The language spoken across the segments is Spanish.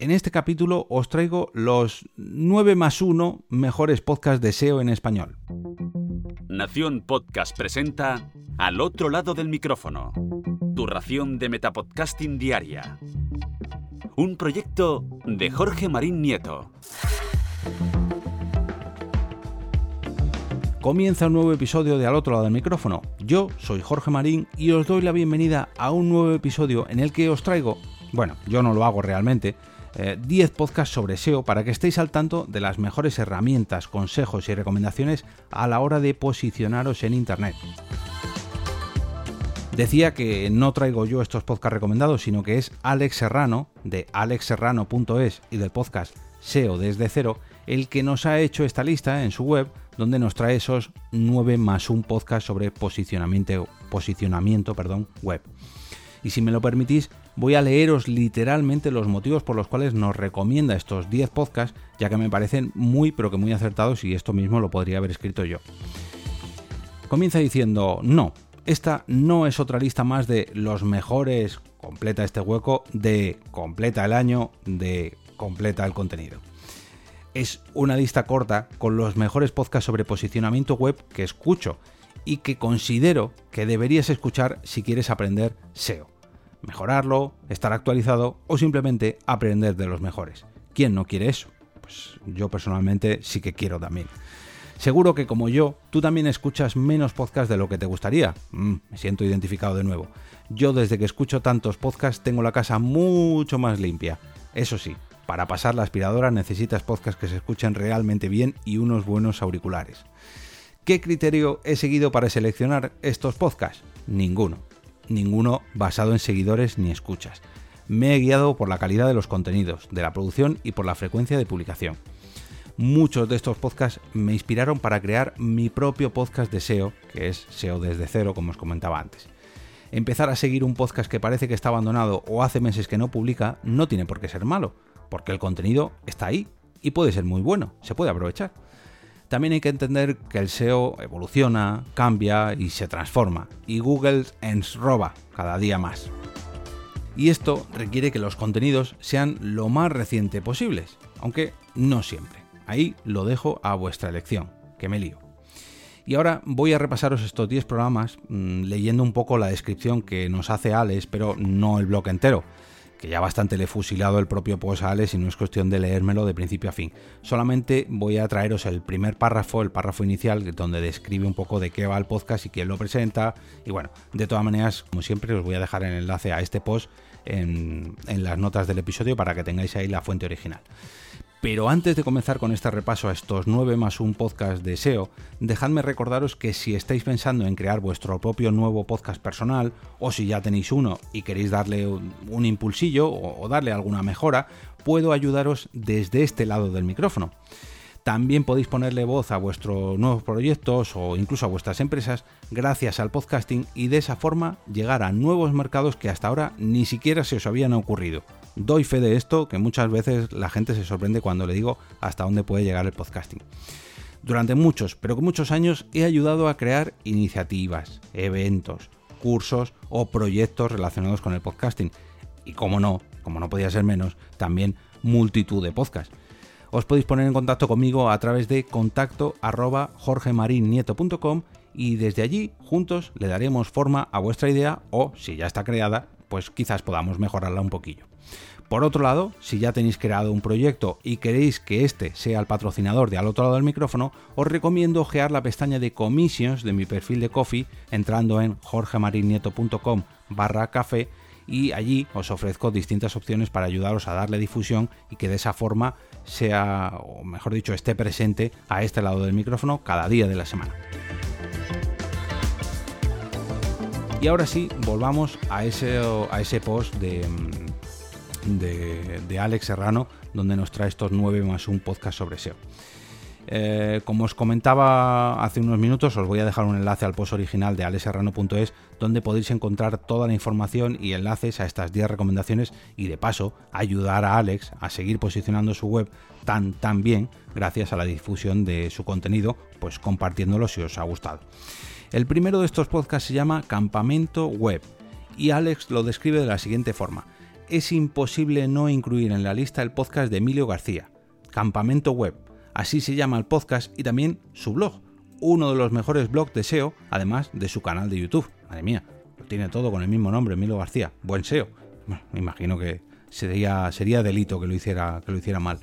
En este capítulo os traigo los 9 más 1 mejores podcasts de SEO en español. Nación Podcast presenta Al otro lado del micrófono, tu ración de Metapodcasting Diaria. Un proyecto de Jorge Marín Nieto. Comienza un nuevo episodio de Al otro lado del micrófono. Yo soy Jorge Marín y os doy la bienvenida a un nuevo episodio en el que os traigo, bueno, yo no lo hago realmente, 10 eh, podcasts sobre SEO para que estéis al tanto de las mejores herramientas, consejos y recomendaciones a la hora de posicionaros en Internet. Decía que no traigo yo estos podcasts recomendados, sino que es Alex Serrano, de alexserrano.es y del podcast SEO desde cero, el que nos ha hecho esta lista en su web, donde nos trae esos 9 más un podcast sobre posicionamiento, posicionamiento web. Y si me lo permitís, voy a leeros literalmente los motivos por los cuales nos recomienda estos 10 podcasts, ya que me parecen muy pero que muy acertados y esto mismo lo podría haber escrito yo. Comienza diciendo, no, esta no es otra lista más de los mejores, completa este hueco, de completa el año, de completa el contenido. Es una lista corta con los mejores podcasts sobre posicionamiento web que escucho y que considero que deberías escuchar si quieres aprender SEO mejorarlo, estar actualizado o simplemente aprender de los mejores. ¿Quién no quiere eso? Pues yo personalmente sí que quiero también. Seguro que como yo, tú también escuchas menos podcasts de lo que te gustaría. Mm, me siento identificado de nuevo. Yo desde que escucho tantos podcasts tengo la casa mucho más limpia. Eso sí, para pasar la aspiradora necesitas podcasts que se escuchen realmente bien y unos buenos auriculares. ¿Qué criterio he seguido para seleccionar estos podcasts? Ninguno ninguno basado en seguidores ni escuchas. Me he guiado por la calidad de los contenidos, de la producción y por la frecuencia de publicación. Muchos de estos podcasts me inspiraron para crear mi propio podcast de SEO, que es SEO desde cero, como os comentaba antes. Empezar a seguir un podcast que parece que está abandonado o hace meses que no publica no tiene por qué ser malo, porque el contenido está ahí y puede ser muy bueno, se puede aprovechar. También hay que entender que el SEO evoluciona, cambia y se transforma, y Google ens roba cada día más. Y esto requiere que los contenidos sean lo más reciente posibles, aunque no siempre. Ahí lo dejo a vuestra elección, que me lío. Y ahora voy a repasaros estos 10 programas mm, leyendo un poco la descripción que nos hace Alex, pero no el blog entero que ya bastante le he fusilado el propio Alex y no es cuestión de leérmelo de principio a fin. Solamente voy a traeros el primer párrafo, el párrafo inicial, donde describe un poco de qué va el podcast y quién lo presenta. Y bueno, de todas maneras, como siempre, os voy a dejar el enlace a este post en, en las notas del episodio para que tengáis ahí la fuente original. Pero antes de comenzar con este repaso a estos 9 más un podcast de SEO, dejadme recordaros que si estáis pensando en crear vuestro propio nuevo podcast personal, o si ya tenéis uno y queréis darle un, impulsillo o, o darle alguna mejora, puedo ayudaros desde este lado del micrófono. También podéis ponerle voz a vuestros nuevos proyectos o incluso a vuestras empresas gracias al podcasting y de esa forma llegar a nuevos mercados que hasta ahora ni siquiera se os habían ocurrido. Doy fe de esto, que muchas veces la gente se sorprende cuando le digo hasta dónde puede llegar el podcasting. Durante muchos, pero con muchos años he ayudado a crear iniciativas, eventos, cursos o proyectos relacionados con el podcasting. Y como no, como no podía ser menos, también multitud de podcasts. Os podéis poner en contacto conmigo a través de contacto arroba y desde allí juntos le daremos forma a vuestra idea o si ya está creada, pues quizás podamos mejorarla un poquillo. Por otro lado, si ya tenéis creado un proyecto y queréis que este sea el patrocinador de al otro lado del micrófono, os recomiendo ojear la pestaña de commissions de mi perfil de Coffee entrando en jorgemarinieto.com barra café y allí os ofrezco distintas opciones para ayudaros a darle difusión y que de esa forma sea, o mejor dicho, esté presente a este lado del micrófono cada día de la semana. Y ahora sí, volvamos a ese, a ese post de, de, Alex Serrano, donde nos trae estos 9 más un podcast sobre SEO. Eh, como os comentaba hace unos minutos, os voy a dejar un enlace al post original de alexserrano.es donde podéis encontrar toda la información y enlaces a estas 10 recomendaciones y de paso ayudar a Alex a seguir posicionando su web tan tan bien gracias a la difusión de su contenido, pues compartiéndolo si os ha gustado. El primero de estos podcasts se llama Campamento Web y Alex lo describe de la siguiente forma es imposible no incluir en la lista el podcast de Emilio García, Campamento Web. Así se llama el podcast y también su blog, uno de los mejores blogs de SEO, además de su canal de YouTube. Madre mía, lo tiene todo con el mismo nombre, Emilio García. Buen SEO. me imagino que sería, delito que lo, hiciera, que lo hiciera mal.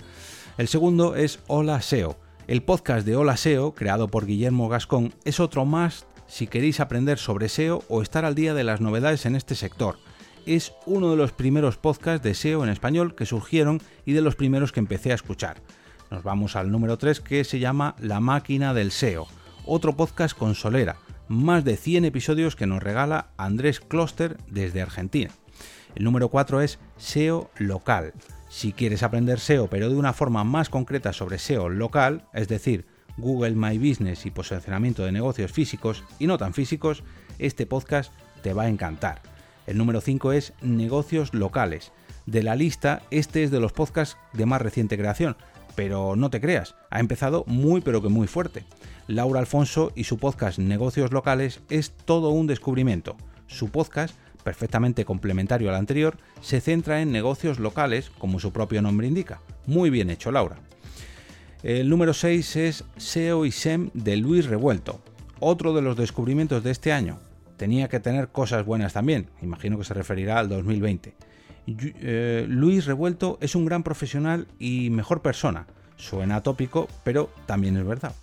El segundo es Hola SEO. El podcast de Hola SEO, creado por Guillermo Gascón, es otro más si queréis aprender sobre SEO o estar al día de las novedades en este sector. Es uno de los primeros podcasts de SEO en español que surgieron y de los primeros que empecé a escuchar. Nos vamos al número 3 que se llama La máquina del SEO, otro podcast con Solera, más de 100 episodios que nos regala Andrés Kloster desde Argentina. El número 4 es SEO local. Si quieres aprender SEO pero de una forma más concreta sobre SEO local, es decir, Google My Business y posicionamiento de negocios físicos y no tan físicos, este podcast te va a encantar. El número 5 es negocios locales. De la lista, este es de los podcasts de más reciente creación, pero no te creas, ha empezado muy pero que muy fuerte. Laura Alfonso y su podcast Negocios Locales es todo un descubrimiento. Su podcast, perfectamente complementario al anterior, se centra en negocios locales, como su propio nombre indica. Muy bien hecho, Laura. El número 6 es SEO y SEM de Luis Revuelto, otro de los descubrimientos de este año. Tenía que tener cosas buenas también, imagino que se referirá al 2020. Eh, Luis Revuelto es un gran profesional y mejor persona. Suena tópico, pero también es verdad.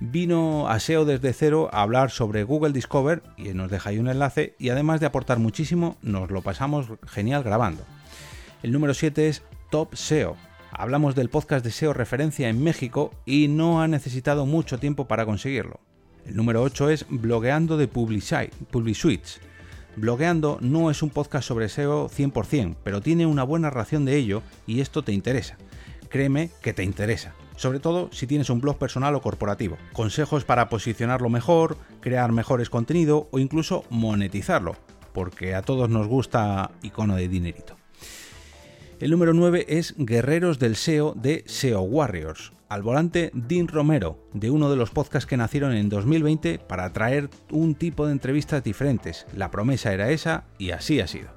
Vino a SEO desde cero a hablar sobre Google Discover y nos deja ahí un enlace y además de aportar muchísimo, nos lo pasamos genial grabando. El número 7 es Top SEO, Hablamos del podcast de SEO referencia en México y no ha necesitado mucho tiempo para conseguirlo. El número 8 es Blogueando de PubliSuites. Blogueando no es un podcast sobre SEO 100%, pero tiene una buena ración de ello y esto te interesa. Créeme que te interesa, sobre todo si tienes un blog personal o corporativo. Consejos para posicionarlo mejor, crear mejores contenido o incluso monetizarlo, porque a todos nos gusta icono de dinerito. El número 9 es Guerreros del SEO de SEO Warriors. Al volante, Dean Romero, de uno de los podcasts que nacieron en 2020 para traer un tipo de entrevistas diferentes. La promesa era esa y así ha sido.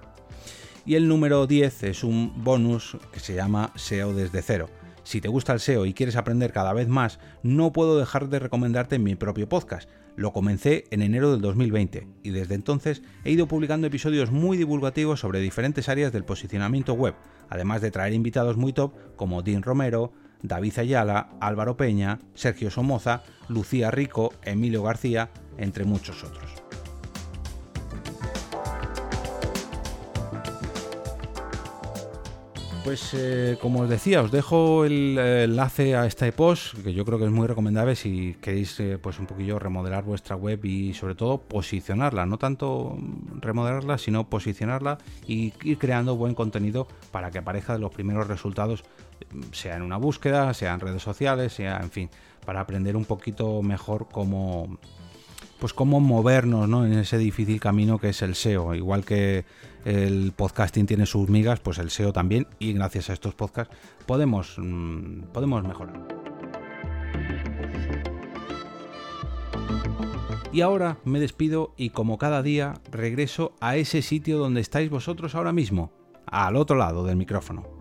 Y el número 10 es un bonus que se llama SEO desde cero. Si te gusta el SEO y quieres aprender cada vez más, no puedo dejar de recomendarte mi propio podcast, lo comencé en enero del 2020 y desde entonces he ido publicando episodios muy divulgativos sobre diferentes áreas del posicionamiento web, además de traer invitados muy top como Dean Romero, David Ayala, Álvaro Peña, Sergio Somoza, Lucía Rico, Emilio García, entre muchos otros. Pues eh, como os decía, os dejo el enlace a este post, que yo creo que es muy recomendable si queréis eh, pues un poquillo remodelar vuestra web y sobre todo posicionarla, no tanto remodelarla, sino posicionarla y ir creando buen contenido para que aparezca de los primeros resultados, sea en una búsqueda, sea en redes sociales, sea en fin, para aprender un poquito mejor cómo pues cómo movernos ¿no? en ese difícil camino que es el SEO. Igual que el podcasting tiene sus migas, pues el SEO también, y gracias a estos podcasts podemos, mm, podemos mejorar. Y ahora me despido y como cada día regreso a ese sitio donde estáis vosotros ahora mismo, al otro lado del micrófono.